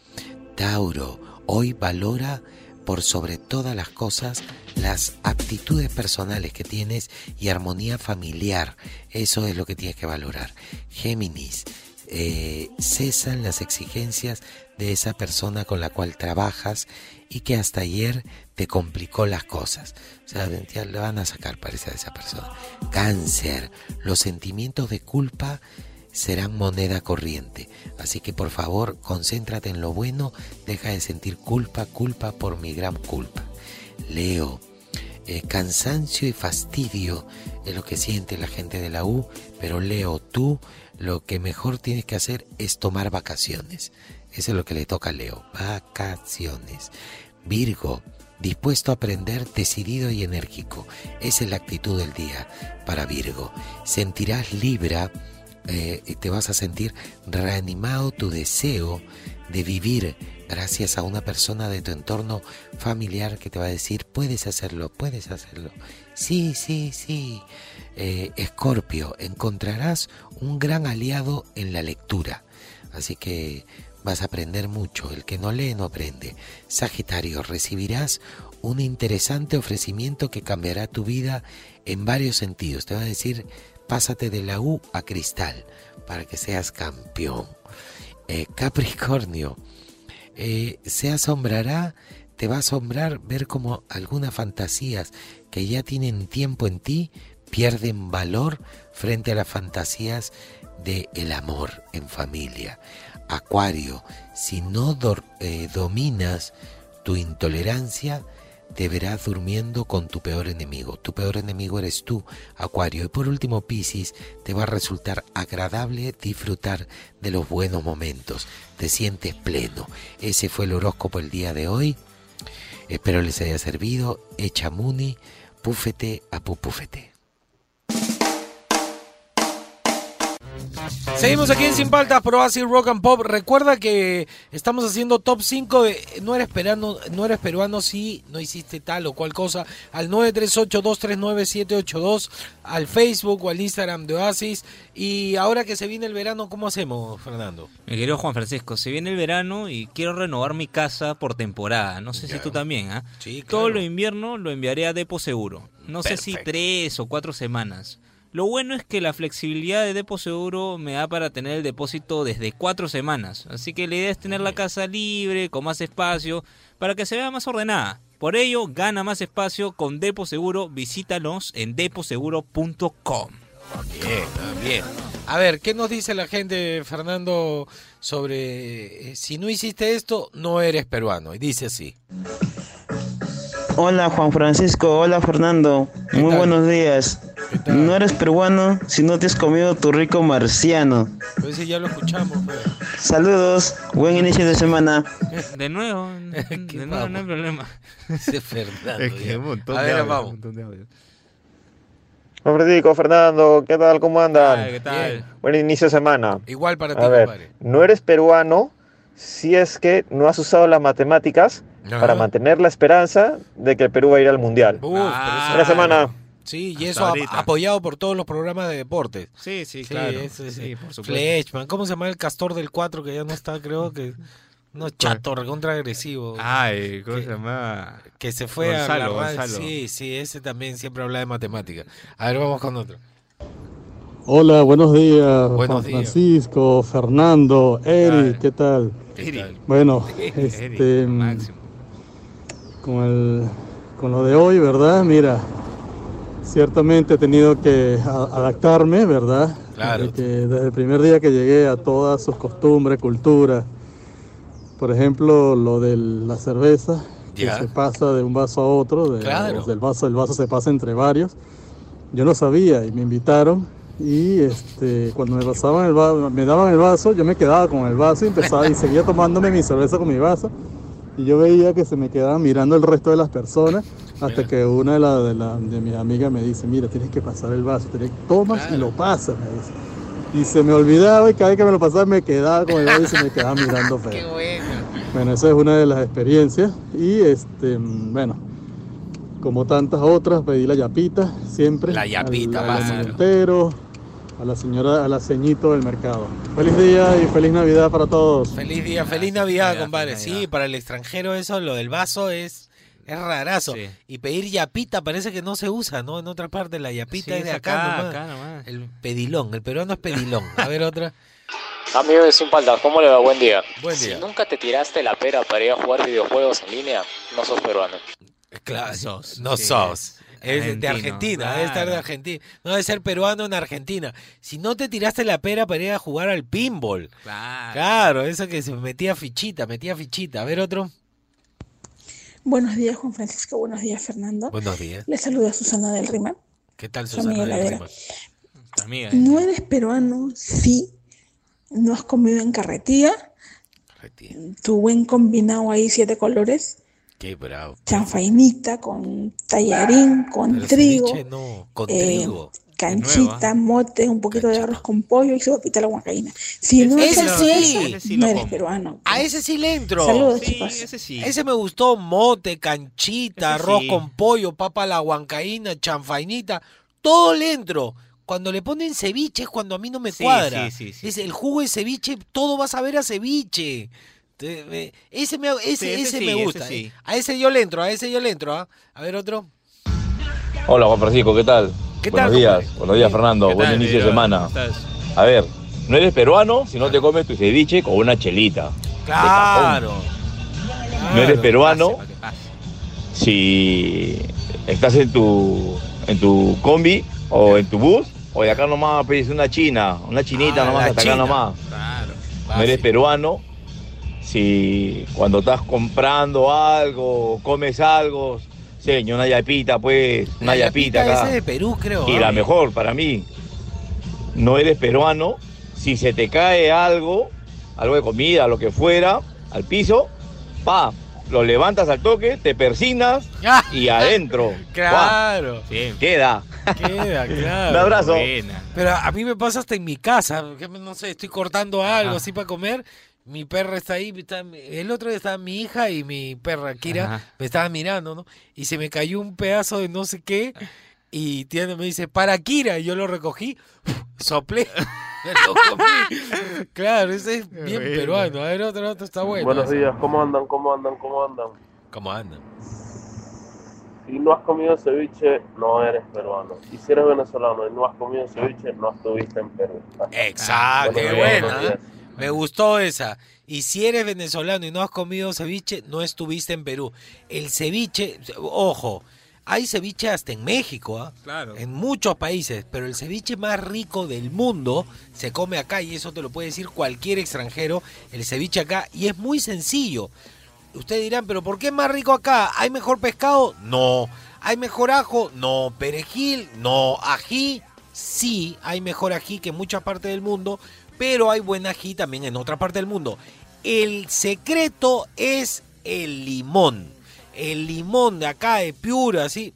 Tauro, hoy valora por sobre todas las cosas las aptitudes personales que tienes y armonía familiar. Eso es lo que tienes que valorar. Géminis, eh, cesan las exigencias de esa persona con la cual trabajas y que hasta ayer te complicó las cosas. O sea, le van a sacar parece a esa persona. Cáncer, los sentimientos de culpa serán moneda corriente. Así que por favor, concéntrate en lo bueno, deja de sentir culpa, culpa por mi gran culpa. Leo, eh, cansancio y fastidio es lo que siente la gente de la U, pero Leo, tú lo que mejor tienes que hacer es tomar vacaciones. Eso es lo que le toca a Leo, vacaciones. Virgo, dispuesto a aprender, decidido y enérgico. Esa es la actitud del día para Virgo. Sentirás Libra, eh, te vas a sentir reanimado tu deseo de vivir gracias a una persona de tu entorno familiar que te va a decir, puedes hacerlo, puedes hacerlo. Sí, sí, sí. Eh, Escorpio, encontrarás un gran aliado en la lectura. Así que vas a aprender mucho. El que no lee no aprende. Sagitario, recibirás un interesante ofrecimiento que cambiará tu vida en varios sentidos. Te va a decir, pásate de la U a cristal para que seas campeón. Eh, Capricornio, eh, se asombrará, te va a asombrar ver cómo algunas fantasías que ya tienen tiempo en ti pierden valor frente a las fantasías de el amor en familia. Acuario, si no eh, dominas tu intolerancia, te verás durmiendo con tu peor enemigo. Tu peor enemigo eres tú, Acuario. Y por último, Piscis, te va a resultar agradable disfrutar de los buenos momentos. Te sientes pleno. Ese fue el horóscopo el día de hoy. Espero les haya servido. Echa Muni, púfete a pupúfete. Seguimos aquí en Sin Paltas, Pro Así Rock and Pop. Recuerda que estamos haciendo top 5 de no eres peruano, no eres peruano si no hiciste tal o cual cosa. Al 938-239-782, al Facebook o al Instagram de Oasis. Y ahora que se viene el verano, ¿cómo hacemos, Fernando? Mi querido Juan Francisco, se viene el verano y quiero renovar mi casa por temporada. No sé si tú también, ¿ah? Sí, Todo lo invierno lo enviaré a Depo Seguro. No sé si tres o cuatro semanas. Lo bueno es que la flexibilidad de Depo Seguro me da para tener el depósito desde cuatro semanas. Así que la idea es tener la casa libre, con más espacio, para que se vea más ordenada. Por ello, gana más espacio con Depo Seguro. Visítanos en deposeguro.com. Bien, bien. A ver, ¿qué nos dice la gente, Fernando, sobre eh, si no hiciste esto, no eres peruano? Y dice así. Hola Juan Francisco, hola Fernando, muy buenos días. No eres peruano si no te has comido tu rico marciano. Pues sí, ya lo escuchamos. pues. Saludos, buen inicio de semana. De nuevo, de nuevo, no hay problema. Ese Fernando. Es que un montón A de ver, audio, vamos. un montón de audio. Fernando, ¿qué tal? ¿Cómo andan? Ay, ¿qué tal? Bien. Buen inicio de semana. Igual para ti, A ver, compadre. no eres peruano si es que no has usado las matemáticas Ajá. para mantener la esperanza de que el Perú va a ir al Mundial. Uf, pero eso- Buena semana. Sí, y eso ahorita. apoyado por todos los programas de deportes. Sí, sí, claro. Sí, por supuesto. Flechman, ¿cómo se llama el castor del 4 que ya no está, creo que... No, chato, recontra agresivo. Ay, ¿cómo se llama? Que se fue a la radio. Gonzalo. Sí, sí, ese también siempre habla de matemática. A ver, vamos con otro. Hola, buenos días, Buenos Juan días. Francisco, Fernando, Eric, ¿qué tal? Eric. Bueno, Eric, este, con, el, con lo de hoy, ¿verdad? Mira, ciertamente he tenido que adaptarme, ¿verdad? Claro. Desde, que- desde el primer día que llegué a todas sus costumbres, culturas. Por ejemplo, lo de la cerveza, que se pasa de un vaso a otro, de- Claro. del vaso, el vaso se pasa entre varios. Yo no sabía y me invitaron y este, cuando me pasaban el vaso, me daban el vaso, yo me quedaba con el vaso y empezaba y seguía tomándome mi cerveza con mi vaso y yo veía que se me quedaban mirando el resto de las personas hasta que una de, la- de, la- de mis amigas me dice, mira, tienes que pasar el vaso, tienes- tomas y lo pasas, me dice. Y se me olvidaba y cada vez que me lo pasaba me quedaba con el vaso y se me quedaba mirando feo. Bueno, esa es una de las experiencias. Y este, bueno, como tantas otras, pedí la yapita siempre. La yapita, al, al básico. montero, a la señora, a la ceñito del mercado. Feliz día y feliz Navidad para todos. Feliz día, feliz Navidad, compadre. Sí, para el extranjero eso, lo del vaso es, es rarazo. Sí. Y pedir yapita parece que no se usa, ¿no? En otra parte la yapita Sí, es de acá, acá, nomás. acá nomás. El pedilón, el peruano es pedilón. A ver otra. Amigo de Sin Paltas, ¿cómo le va? Buen día. Buen día. Si nunca te tiraste la pera para ir a jugar videojuegos en línea, no sos peruano. Claro, sos, no sí, sos. Es de Argentina, debe estar de. Argentina. No debe ser peruano en Argentina. Si no te tiraste la pera para ir a jugar al pinball. Claro. Claro, eso que se metía fichita, metía fichita. A ver otro. Buenos días, Juan Francisco. Buenos días, Fernando. Buenos días. Les saluda Susana del Rima. ¿Qué tal, Su Susana? amiga del. Rima? Amiga, No eres peruano si no has comido en carretilla. Tu buen combinado ahí, siete colores. Qué bravo. Chanfainita con tallarín, con Pero trigo. ceviche no, con eh, trigo. Canchita, mote, un poquito de arroz con pollo y su papita a la huancaína. Si no Ese haces sí. Ese sí no eres como. peruano. A ese sí le entro. Saludos, Sí, chicos. ese sí. Ese me gustó, mote, canchita, Ese arroz sí. con pollo, papa la huancaína, chanfainita, todo le entro. Cuando le ponen ceviche es cuando a mí no me Sí, cuadra. sí, sí, sí. Dice, el jugo de ceviche, todo vas a ver a ceviche. Te- me- Ese, me, ese, Sí, ese ese sí, me ese gusta. sí. eh. A ese yo le entro, a ese yo le entro. ¿ah? A ver otro. Hola Juan Francisco, ¿qué tal? ¿Qué Buenos tal, días, compadre? buenos días Fernando, ¿Qué buen tal, inicio de semana. A ver, no eres peruano si no te comes tu ceviche con una chelita. Claro. No eres peruano Pase, pase. si estás en tu en tu combi o en tu bus o de acá nomás pedís una china, una chinita Ah, nomás hasta china. acá nomás. Claro. No eres peruano si cuando estás comprando algo, comes algo, señor, una yapita pues, una La yapita yapita acá. de Perú, creo. Y ¿ah? la mejor para mí, no eres peruano, si se te cae algo, algo de comida, lo que fuera, al piso, pa, lo levantas al toque, te persignas y adentro. Claro. pa, queda. Queda, claro. Un abrazo. Buena. Pero a mí me pasa hasta en mi casa, no sé, estoy cortando algo Ajá. así para comer, mi perra está ahí, está- el otro día estaba mi hija y mi perra Kira Ajá. me estaban mirando, ¿no? Y se me cayó un pedazo de no sé qué y Tiana me dice, para Kira, y yo lo recogí, soplé, me lo comí. Claro, ese es bien Bueno. peruano, a ver, otro, otro está bueno. Buenos días, ¿cómo andan? ¿Cómo andan? ¿Cómo andan? ¿Cómo andan? si no has comido ceviche, no eres peruano. Y si eres venezolano y no has comido ceviche, no estuviste en Perú. Exacto, qué buena. Me gustó esa. Y si eres venezolano y no has comido ceviche, no estuviste en Perú. El ceviche, ojo, hay ceviche hasta en México, ¿ah? Claro. en muchos países, pero el ceviche más rico del mundo se come acá y eso te lo puede decir cualquier extranjero, el ceviche acá, y es muy sencillo. Ustedes dirán, pero ¿por qué es más rico acá? ¿Hay mejor pescado? No. ¿Hay mejor ajo? No. ¿Perejil? No. ¿Ají? Sí, hay mejor ají que en muchas partes del mundo, pero hay buen ají también en otra parte del mundo. El secreto es el limón. El limón de acá de Piura, así,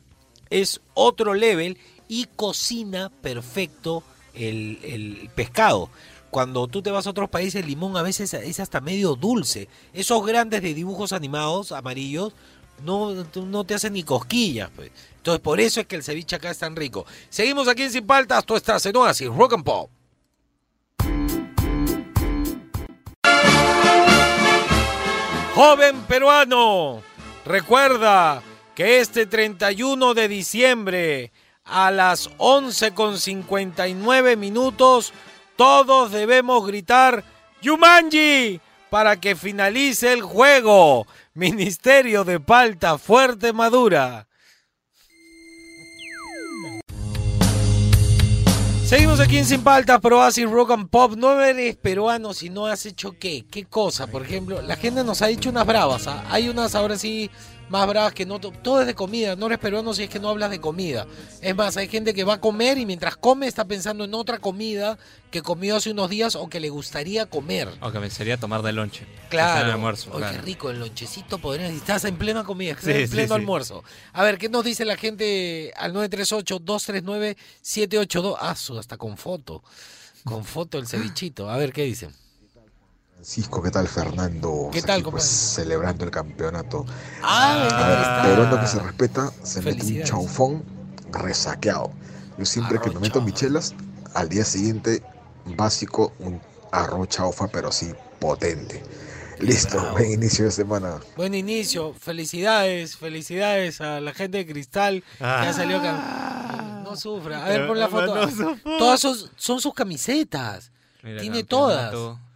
es otro level y cocina perfecto el, el pescado. Cuando tú te vas a otros países, el limón a veces es hasta medio dulce. Esos grandes de dibujos animados, amarillos, no, no te hacen ni cosquillas. pues. Entonces, por eso es que el ceviche acá es tan rico. Seguimos aquí en Sin Paltas, tú estás en Oasis, Rock and Pop. Joven peruano, recuerda que este 31 de diciembre a las 11.59 minutos todos debemos gritar Yumanji para que finalice el juego. Ministerio de Palta Fuerte Madura. Seguimos aquí en Sin Paltas, Pro Así Rock and Pop. No eres peruano si no has hecho qué. ¿Qué cosa? Por ejemplo, la gente nos ha dicho unas bravas. ¿ah? Hay unas ahora sí más bravas que no. Todo es de comida. No eres peruano si es que no hablas de comida. Es más, hay gente que va a comer y mientras come está pensando en otra comida que comió hace unos días o que le gustaría comer. O que me sería tomar de lonche. Claro. El almuerzo, Oye, claro. qué rico el lonchecito. Podrías, estás en plena comida, estás Sí, en pleno sí. almuerzo. A ver, ¿qué nos dice la gente al 938-239-782? Ah, su, hasta con foto. Con foto el cevichito. A ver, ¿qué dicen? Francisco, ¿qué tal Fernando? ¿Qué Aquí, tal, pues, celebrando el campeonato. Ah, A ver, está. peruano que se respeta, se mete un chaufón resaqueado. Yo siempre que me meto michelas, al día siguiente, básico, un arroz chaufa, pero sí potente. Listo, buen inicio de semana. Buen inicio. Felicidades, felicidades a la gente de Cristal que ha salido acá. No sufra. A ver, pon la foto. No. Todas son, son sus camisetas. Mira, Tiene campeonato. todas.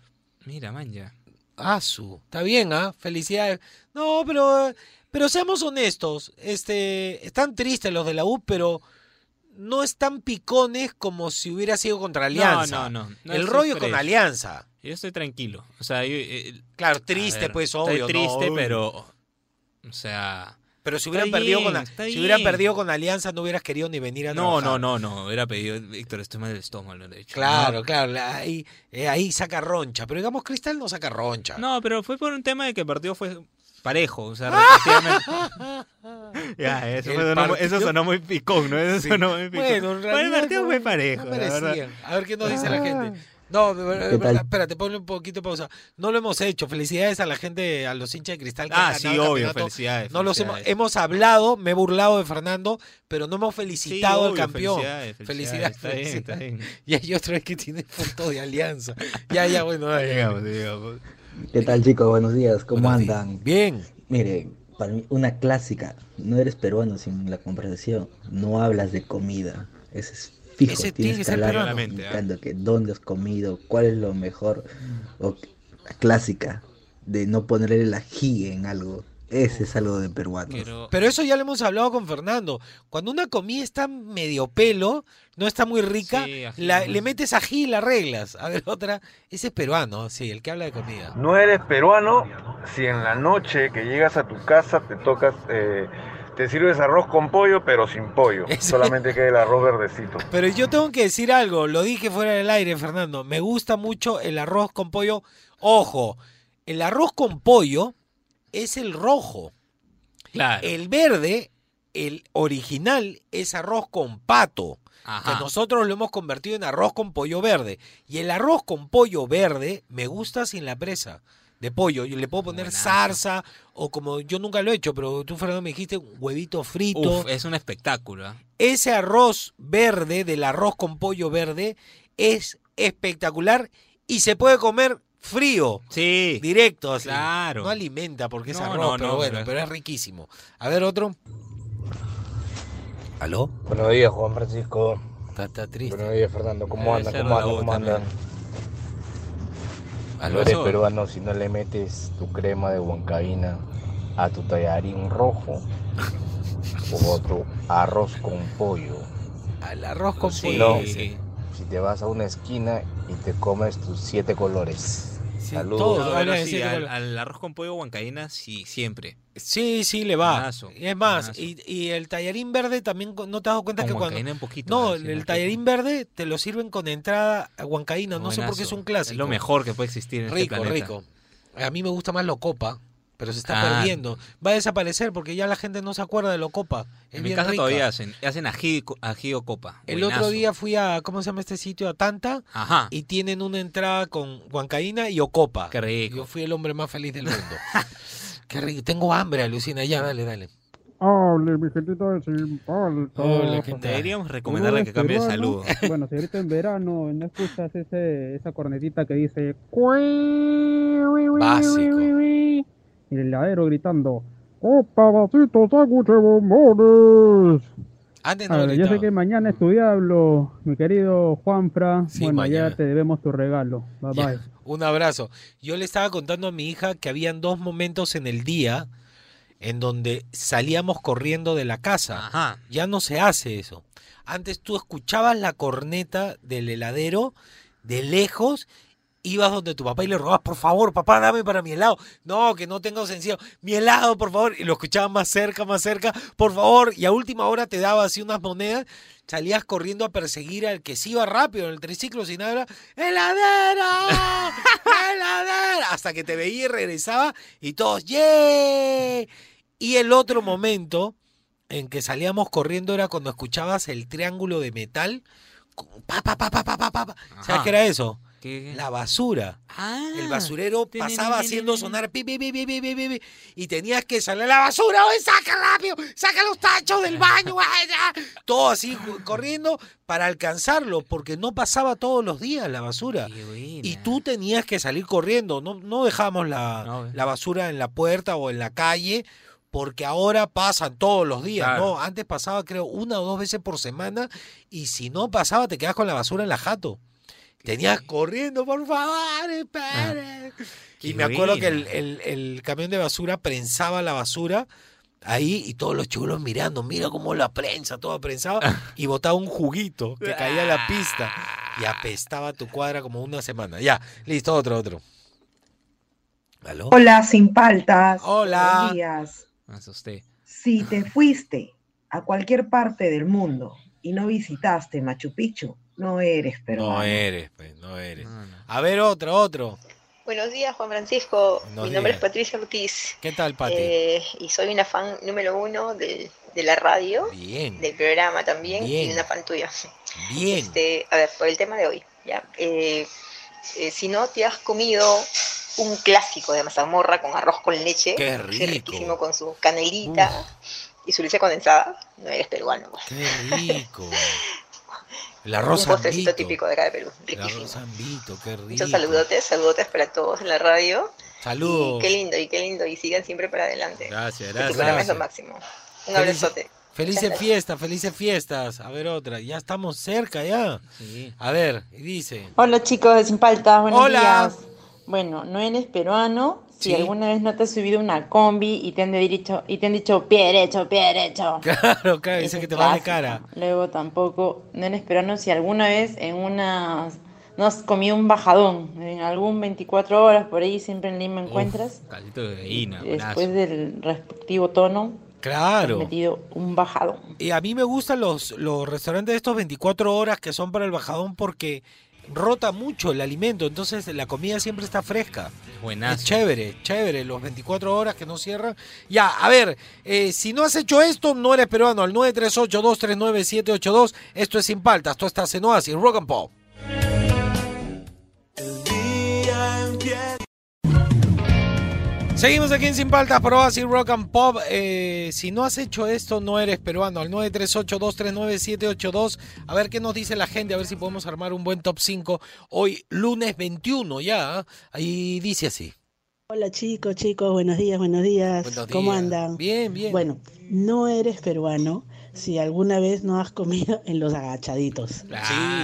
Mira, man, ya. Ah, su. Está bien, ¿ah? Felicidades. No, pero, pero seamos honestos. Este, están tristes los de la U, pero no están picones como si hubiera sido contra Alianza. No, no, no. no El estoy rollo con. Alianza. Yo estoy tranquilo. O sea, yo, eh, Claro, triste, ver, pues, estoy obvio. ¿no? triste, pero. O sea. Pero si hubieran perdido con bien, si hubieran perdido con Alianza, no hubieras querido ni venir a No, trabajar. no, no, no. Hubiera pedido. Víctor, estoy mal del estómago, lo he dicho. Claro, No. claro. la- Ahí, eh, ahí saca roncha. Pero digamos, Cristal no saca roncha. No, pero fue por un tema de que el partido fue parejo. O sea, ya, eso, El sonó, muy- eso partido- sonó muy picón, ¿no? Eso Sí. sonó muy picón. Bueno, en Pero el realidad partido no- fue parejo, no la merecían. verdad. A ver qué nos dice la Ah. gente. No, ¿Qué tal? espérate, ponle un poquito de pausa. No lo hemos hecho. Felicidades a la gente, a los hinchas de cristal. que Ah, han sí, obvio, felicidades, No los hemos, felicidades. hemos hablado, me he burlado de Fernando, pero no hemos felicitado al obvio, campeón. felicidades, Felicidades, felicidades, está bien, felicidades. Y hay otro que tiene foto de alianza. Ya, ya, bueno. Llegamos, llegamos. ¿Qué tal chicos? Buenos días, ¿cómo Buenos días. andan? Bien. Mire, para mí una clásica, no eres peruano sin la conversación, no hablas de comida, ese es fijo, Ese tiene tienes que que ser hablar peruano. indicando que dónde has comido, cuál es lo mejor, o la clásica de no ponerle el ají en algo, ese es algo de peruanos. Pero eso ya lo hemos hablado con Fernando. Cuando una comida está medio pelo, no está muy rica, Sí, la- le metes ají y la arreglas. A ver, otra. Ese es peruano, sí, el que habla de comida. No eres peruano si en la noche que llegas a tu casa te tocas, eh, te sirves arroz con pollo, pero sin pollo. Solamente queda el arroz verdecito. Pero yo tengo que decir algo, lo dije fuera del aire, Fernando. Me gusta mucho el arroz con pollo. Ojo, el arroz con pollo es el rojo. Claro. El verde, el original, es arroz con pato. Ajá. Que nosotros lo hemos convertido en arroz con pollo verde. Y el arroz con pollo verde me gusta sin la presa de pollo. Yo le puedo poner zarza o como yo nunca lo he hecho, pero tú, Fernando, me dijiste un huevito frito. Uf, es un espectáculo. ¿eh? Ese arroz verde, del arroz con pollo verde, es espectacular y se puede comer frío. Sí. Directo, así. Claro. No alimenta porque es No, arroz, no, pero no, bueno, pero- es riquísimo. A ver, otro. ¿Aló? Buenos días, Juan Francisco. Está, triste. Buenos días, Fernando. ¿Cómo andan? ¿Cómo andan? ¿Cómo andan? ¿Aló, No eres peruano si no le metes tu crema de huancaína a tu tallarín rojo o otro arroz con pollo. Al arroz con Si pollo. si te vas a una esquina y te comes tus siete colores. Saludos. No, pero sí, al, arroz con pollo huancaína, sí, siempre. Sí, sí, le va. Buenazo, es más, y, y el tallarín verde también, ¿no te has dado cuenta Con que cuando... huancaína un poquito, No, el no, tallarín verde te lo sirven con entrada a huancaína, no sé por qué es un clásico. Es lo mejor que puede existir en Rico, este planeta. rico. A mí me gusta más lo copa, pero se está Ah. perdiendo. Va a desaparecer porque ya la gente no se acuerda de lo copa. Es En mi casa rica. todavía hacen, hacen ají, ají o copa. El Buenazo. otro día fui a, ¿cómo se llama este sitio? A Tanta. Ajá. Y tienen una entrada con huancaína y ocopa. Qué rico. Yo fui el hombre más feliz del mundo. Qué rico. Tengo hambre, alucina. Ya, dale, dale. Hable, mi gentita de simpalta. Hola, ¿qué tal? Deberíamos recomendarle que cambie de saludo. Bueno, si ahorita en verano no escuchas ese, esa cornetita que dice... Básico. Y el heladero gritando... ¡Copa, vasitos, sándwiches, bombones! Antes no ver, yo sé que mañana es tu diablo, mi querido Juanfra. Sí, bueno, mañana. ya te debemos tu regalo. Bye Ya, bye. Un abrazo. Yo le estaba contando a mi hija que habían dos momentos en el día en donde salíamos corriendo de la casa. Ajá. Ya no se hace eso. Antes tú escuchabas la corneta del heladero de lejos, ibas donde tu papá y le robabas, por favor, papá, dame para mi helado. No, que no tengo sencillo. Mi helado, por favor. Y lo escuchabas más cerca, más cerca, por favor. Y a última hora te daba así unas monedas. Salías corriendo a perseguir al que sí iba rápido en el triciclo sin nada. ¡Heladera! ¡Heladera! Hasta que te veía y regresaba y todos, ¡yay! Y el otro momento en que salíamos corriendo era cuando escuchabas el triángulo de metal. Pa, pa, pa, pa, pa, pa, pa. ¿Sabes qué era eso? La basura. El basurero pasaba haciendo sonar pi, pi, pi, y tenías que salir la basura, ¡oye, saca rápido! ¡Saca los tachos del baño! Todo así corriendo para alcanzarlo, porque no pasaba todos los días la basura. Y tú tenías que salir corriendo. No, no dejamos la, basura en la puerta o en la calle porque ahora pasan todos los días, Antes pasaba creo una o dos veces por semana y si no pasaba te quedas con la basura en la jato. Tenías corriendo, por favor, espere. y me acuerdo que el, buena. el- el camión de basura prensaba la basura ahí y todos los chulos mirando, mira cómo la prensa, todo prensado, y botaba un juguito que caía a la pista y apestaba tu cuadra como una semana. Ya, listo, otro, otro. ¿Aló? Hola, sin paltas. Hola. Buenos días. Me asusté. Si te fuiste a cualquier parte del mundo y no visitaste Machu Picchu, no eres peruano. No eres, pues, no eres. A ver, otro, otro. Buenos días, Juan Francisco. Buenos Mi nombre es Patricia Ortiz. ¿Qué tal, Pati? Eh, y soy una fan número uno de la radio, Bien, del programa también, Bien. y una fan tuya. bien. Este, a ver, por el tema de hoy, ¿ya? Eh, eh, si no te has comido un clásico de mazamorra con arroz con leche, Qué rico. riquísimo con su canelita y su leche condensada, no eres peruano. pues. Qué rico. El arroz un postrecito típico de acá de Perú, riquísimo. zambito, qué rico. Muchos saludotes, saludotes para todos en la radio. Saludos. Y qué lindo, y qué lindo, y sigan siempre para adelante. Gracias, gracias. es lo máximo. Un abrazote. Felices fiestas, felices fiestas. A ver otra. Ya estamos cerca ya. A ver, y dice. Hola chicos de Sin Paltas, buenos Hola. días. Bueno, no eres peruano si Sí. alguna vez no te has subido una combi y te han dicho, y te han dicho pie derecho, pie derecho. Claro, claro, dice que te vas de cara. Luego tampoco, no eres peruano si alguna vez en una no has comido un bajadón, en algún 24 horas por ahí siempre en Lima encuentras, Caldito de gallina, después del respectivo tono, Claro. metido un bajadón. Y a mí me gustan los, los restaurantes de estos 24 horas que son para el bajadón porque rota mucho el alimento, entonces la comida siempre está fresca. Buenazo. Es chévere, chévere, los 24 horas que no cierran. Ya, a ver, eh, si no has hecho esto, no eres peruano. Al 938-239-782, esto es Sin Paltas, tú estás en Oasis, Rock and Pop. Seguimos aquí en Sin Paltas por Oasis Rock and Pop. Eh, si no has hecho esto, no eres peruano. Al 938-239-782. A ver qué nos dice la gente, a ver si podemos armar un buen top 5. Hoy, lunes 21 ya. ¿eh? Ahí dice así. Hola chicos, chicos, buenos días, buenos días. Buenos ¿Cómo días. andan? Bien, bien. Bueno, no eres peruano si alguna vez no has comido en los agachaditos. Sí,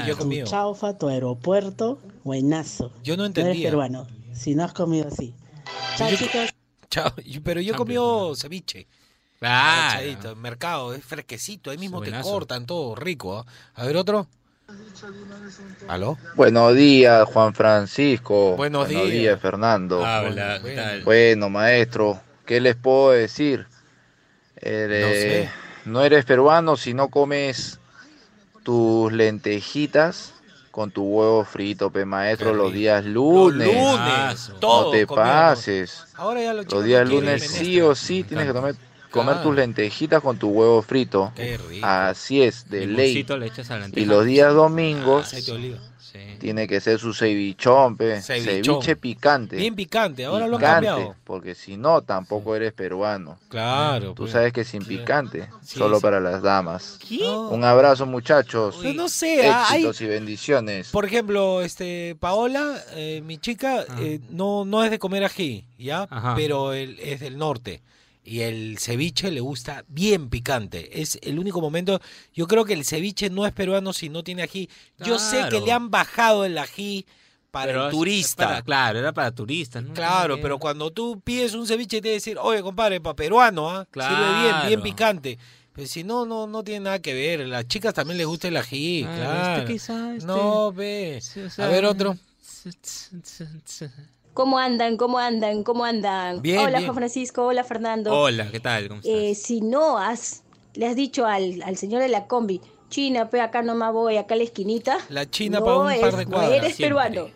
yo he comido. Tu chaufa, tu aeropuerto, buenazo. Yo no eres entendía. peruano, si no has comido así. Chao, Yo- chicos. Chao, pero yo he comido ceviche. Claro. Agachadito, en mercado, es fresquecito, ahí mismo te cortan todo rico. ¿ah? A ver otro. ¿Aló? Buenos días, Juan Francisco. Buenos días. Fernando. Habla, ¿qué tal? Bueno, maestro, ¿qué les puedo decir? Eh, no eres peruano si no comes tus lentejitas con tu huevo frito, pe maestro, los días lunes. lunes, no te comiendo. pases. Ahora ya los Los días lunes menestra. sí o sí tienes que comer, comer Claro. tus lentejitas con tu huevo frito. Qué rico. Así es, de ley. Limoncito le echas a la Y los días domingos Aceite tiene que ser su cevichón, pe. Cevichón. Ceviche picante. Bien picante, ahora lo han cambiado. Porque si no, tampoco eres peruano. Claro. Tú pues. sabes que sin picante, Sí, solo sí. para las damas. No. Un abrazo, muchachos. Pues no sé, ah, hay- Éxitos y bendiciones. Por ejemplo, este Paola, eh, mi chica, eh, no, no es de comer ají, ¿ya? Ajá. Pero él es del norte. Y el ceviche le gusta bien picante. Es el único momento. Yo creo que el ceviche no es peruano si no tiene ají. Yo sé que Claro. le han bajado el ají para Pero el turista. para- claro, era para turistas, ¿no? Claro, pero cuando tú pides un ceviche te decir, oye, compadre, para peruano, ¿ah? Sirve bien, bien Claro. picante. Pero si no, no, no tiene nada que ver. Las chicas también les gusta el ají, Claro, claro. este quizá, este- No, ve. o sea, A ver otro. ¿Cómo andan? ¿Cómo andan? ¿Cómo andan? Bien, hola bien. Juan Francisco, hola Fernando. Hola, ¿qué tal? ¿Cómo estás? Eh, si no has, le has dicho al, al señor de la combi, China, pe acá nomás voy, acá a la esquinita. La China no para un par de no eres Siempre. peruano.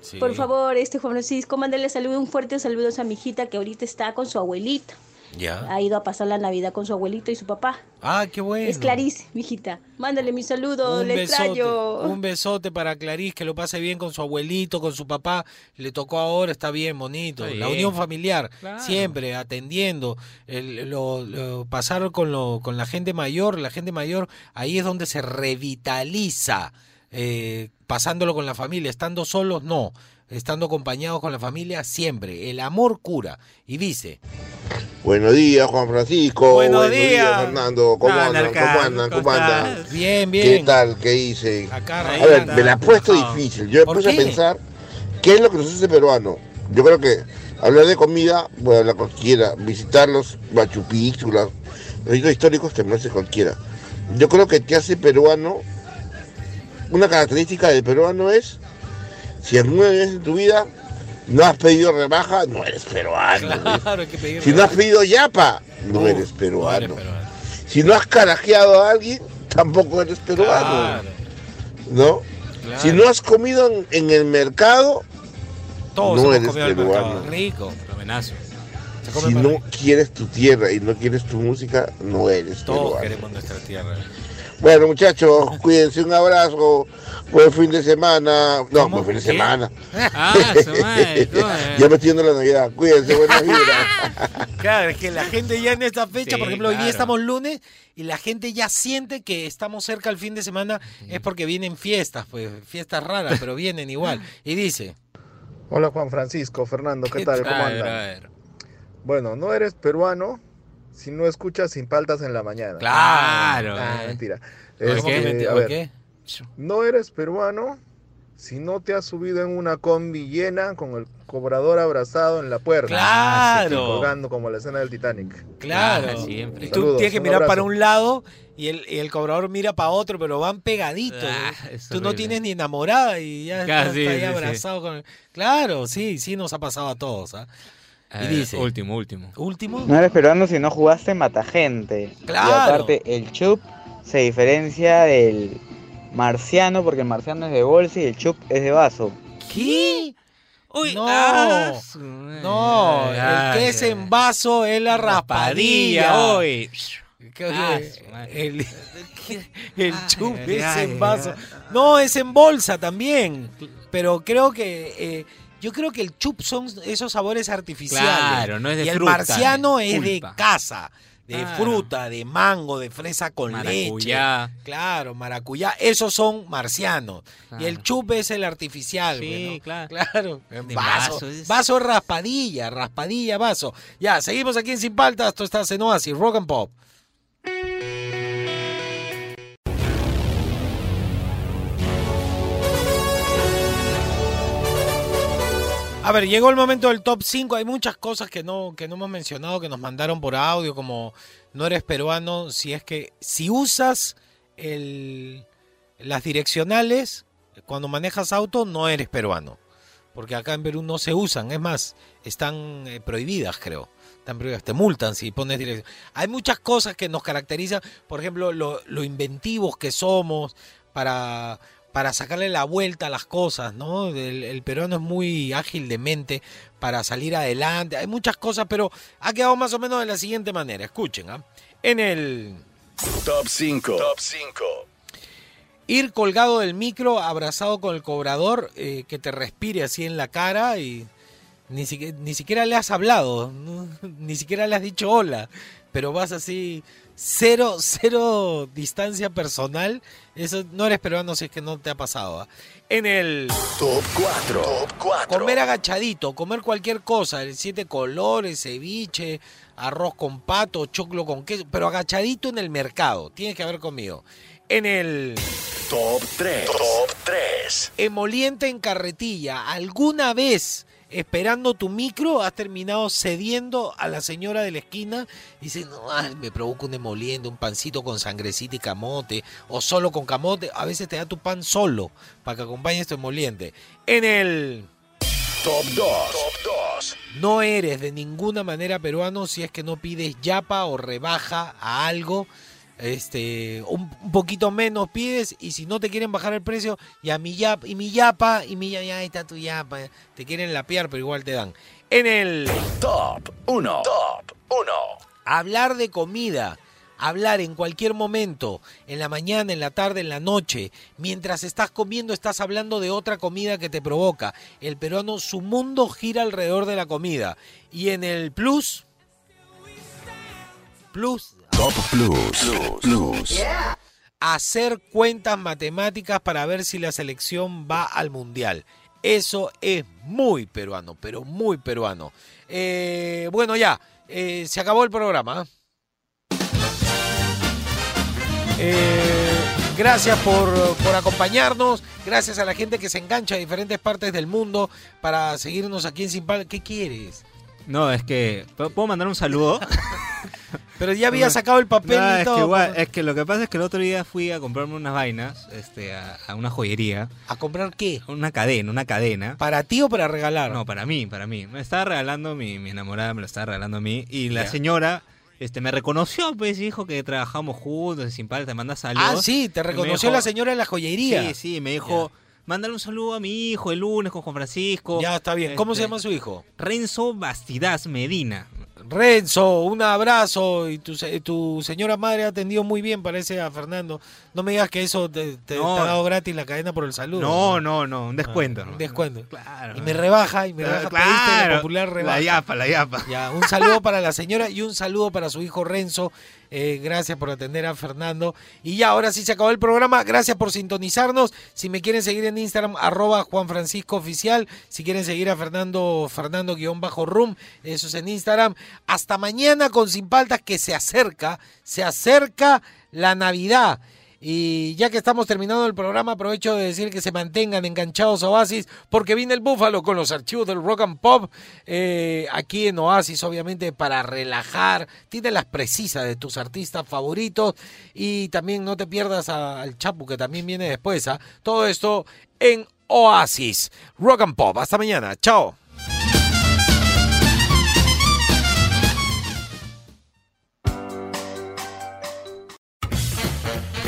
Sí. Por favor, este Juan Francisco, mándale saludo, un fuerte saludo a mi hijita que ahorita está con su abuelita. Ya. Ha ido a pasar la Navidad con su abuelito y su papá. Ah, qué bueno. Es Clarice, mi hijita. Mándale mi saludo, Un le besote, extraño. un besote para Clarice, que lo pase bien con su abuelito, con su papá. Le tocó ahora, está bien, bonito. Está La unión familiar, Claro. siempre atendiendo. El- lo, lo- pasar con, lo, con la gente mayor, la gente mayor, ahí es donde se revitaliza. eh, pasándolo con la familia, estando solos, no. Estando acompañados con la familia, siempre. El amor cura. Y dice, Buenos días, Juan Francisco. Buenos días. Fernando. ¿Cómo Ah, andan? ¿Cómo andan? ¿cómo ¿Cómo andan? estás? Bien, ¿Qué bien. tal? ¿Qué dicen? Acá, a ver, anda. me la he puesto difícil. Yo me ¿Por puse a pensar qué es lo que nos hace peruano. Yo creo que hablar de comida, puede hablar cualquiera. Visitar los Machu Picchu, los sitios históricos, te hace cualquiera. Yo creo que te hace peruano. Una característica del peruano es si alguna vez en tu vida no has pedido rebaja, no eres peruano. Claro, hay que pedir Si no has pedido yapa, no Uh, eres peruano. no eres peruano. Si no has carajeado a alguien, tampoco eres peruano. Claro. ¿No? Claro. Si no has comido en, en el mercado, Todos no eres peruano. Rico. Come Si no quieres tu tierra y no quieres tu música, no eres Todos peruano. queremos nuestra tierra. Bueno, muchachos, cuídense, un abrazo. Buen fin de semana. No, buen fin de ¿Qué? semana. Ah, madre, ya me estoy yendo la Navidad. Cuídense, buenas vibras. Claro, es que la gente ya en esta fecha, Sí, por ejemplo, hoy día estamos lunes y la gente ya siente que estamos cerca al fin de semana, es porque vienen fiestas, pues fiestas raras, pero vienen igual. Y dice, Hola Juan Francisco, Fernando, ¿qué, ¿Qué tal? ¿Cómo andan? brother? Bueno, no eres peruano si no escuchas sin paltas en la mañana. Claro. Ah, mentira. ¿Por Este, qué? Mentira, a ¿por ver, qué? No eres peruano si no te has subido en una combi llena con el cobrador abrazado en la puerta. Claro. Colgando como la escena del Titanic. claro, Ah, siempre. y tú Saludos, tienes que mirar para un lado y el, y el cobrador mira para otro, pero van pegaditos. Ah, ¿eh? tú no tienes ni enamorada y ya Claro, estás sí, ahí sí, sí. abrazado con el... Claro, sí, sí nos ha pasado a todos. ¿ah? Y dice, Último, último. último. No eres peruano si no jugaste matagente. Claro. Y aparte, el chup se diferencia del marciano porque el marciano es de bolsa y el chup es de vaso. ¿Qué? Uy, no, ah, no, ay, el que ay, es en vaso es la raspadilla. Raspadilla, uy. ¿Qué- Ah, madre. el el chup ay, es ay, en vaso. ay. No, es en bolsa también. Pero creo que eh, yo creo que el chup son esos sabores artificiales. Claro, no es de y el fruta, marciano de es de casa, de Claro. fruta, de mango, de fresa con Maracuyá. leche. Claro, maracuyá. Esos son marcianos. Y el chup es el artificial. Sí, claro. Claro, en De vaso. vaso, es- Vaso es raspadilla, raspadilla, vaso. Ya, seguimos aquí en Sin Paltas. Esto está en Oasis, Rock and Pop. A ver, llegó el momento del top 5. Hay muchas cosas que no, que no hemos mencionado, que nos mandaron por audio, como no eres peruano, si es que si usas las direccionales cuando manejas auto, no eres peruano. Porque acá en Perú no se usan, es más, están eh, prohibidas, creo. Están prohibidas, te multan si pones dirección. Hay muchas cosas que nos caracterizan, por ejemplo, lo, lo inventivos que somos para, para sacarle la vuelta a las cosas, ¿no? El, el peruano es muy ágil de mente para salir adelante. Hay muchas cosas, pero ha quedado más o menos de la siguiente manera. Escuchen, ¿ah? En el Top 5. Top 5. ir colgado del micro, abrazado con el cobrador, eh, que te respire así en la cara y ni siquiera, ni siquiera le has hablado, ¿no? ni siquiera le has dicho hola, pero vas así, cero, cero distancia personal. Eso no eres peruano si es que no te ha pasado. ¿ah? En el Top 4. Top 4. Comer agachadito, comer cualquier cosa, el siete colores, ceviche, arroz con pato, choclo con queso, pero agachadito en el mercado, tienes que haber conmigo. En el Top 3. Top 3. emoliente en carretilla, ¿alguna vez esperando tu micro has terminado cediendo a la señora de la esquina? Y dices, no, ay, me provoca un emoliente, un pancito con sangrecita y camote, o solo con camote. A veces te da tu pan solo para que acompañes tu emoliente. En el Top 2. Top 2. no eres de ninguna manera peruano si es que no pides yapa o rebaja a algo. Este, un, un poquito menos pides y si no te quieren bajar el precio, ya mi yapa, y mi yapa, y mi ya, ya ahí está tu yapa. Te quieren lapear, pero igual te dan. En el Top 1. Top 1. hablar de comida, hablar en cualquier momento, en la mañana, en la tarde, en la noche, mientras estás comiendo estás hablando de otra comida que te provoca. El peruano, su mundo gira alrededor de la comida. Y en el plus, plus, Top Plus. Plus. hacer cuentas matemáticas para ver si la selección va al mundial. Eso es muy peruano, pero muy peruano. Eh, bueno, ya, eh, se acabó el programa. Eh, gracias por, por acompañarnos. Gracias a la gente que se engancha de diferentes partes del mundo para seguirnos aquí en Sin Pal. ¿Qué quieres? No, es que. ¿Puedo mandar un saludo? Pero ya había sacado el papel No, y es todo. Que igual- es que lo que pasa es que el otro día fui a comprarme unas vainas este, a, a una joyería. ¿A comprar qué? Una cadena, una cadena. ¿Para ti o para regalar? No, para mí, para mí. Me estaba regalando mi, mi enamorada, me lo estaba regalando a mí. Y la señora este, me reconoció, pues dijo que trabajamos juntos, sin padre, te manda saludos. Ah, sí, te reconoció dijo- la señora de la joyería. Sí, sí, me dijo, mándale un saludo a mi hijo el lunes con Juan Francisco. Ya, está bien. ¿Cómo se Este, llama su hijo? Renzo Bastidaz Medina. Renzo, un abrazo. Y tu, tu señora madre ha atendido muy bien, parece, a Fernando. No me digas que eso te, te- No. te ha dado gratis la cadena por el saludo. No, no, no, un descuento. Ah, un descuento. Claro. Y me rebaja, y me rebaja. La claro. popular rebaja. La yapa, la yapa. Ya, un saludo para la señora y un saludo para su hijo Renzo. Eh, gracias por atender a Fernando. Y ya, ahora sí se acabó el programa. Gracias por sintonizarnos. Si me quieren seguir en Instagram, arroba Juan Francisco Oficial. Si quieren seguir a Fernando, Fernando-Room, eso es en Instagram. Hasta mañana con Sin Paltas que se acerca, se acerca la Navidad. Y ya que estamos terminando el programa, aprovecho de decir que se mantengan enganchados a Oasis, porque viene el Búfalo con los archivos del Rock and Pop eh, aquí en Oasis, obviamente para relajar. Tiene las precisas de tus artistas favoritos y también no te pierdas al Chapu que también viene después. ¿ah? Todo esto en Oasis, Rock and Pop. Hasta mañana, chao.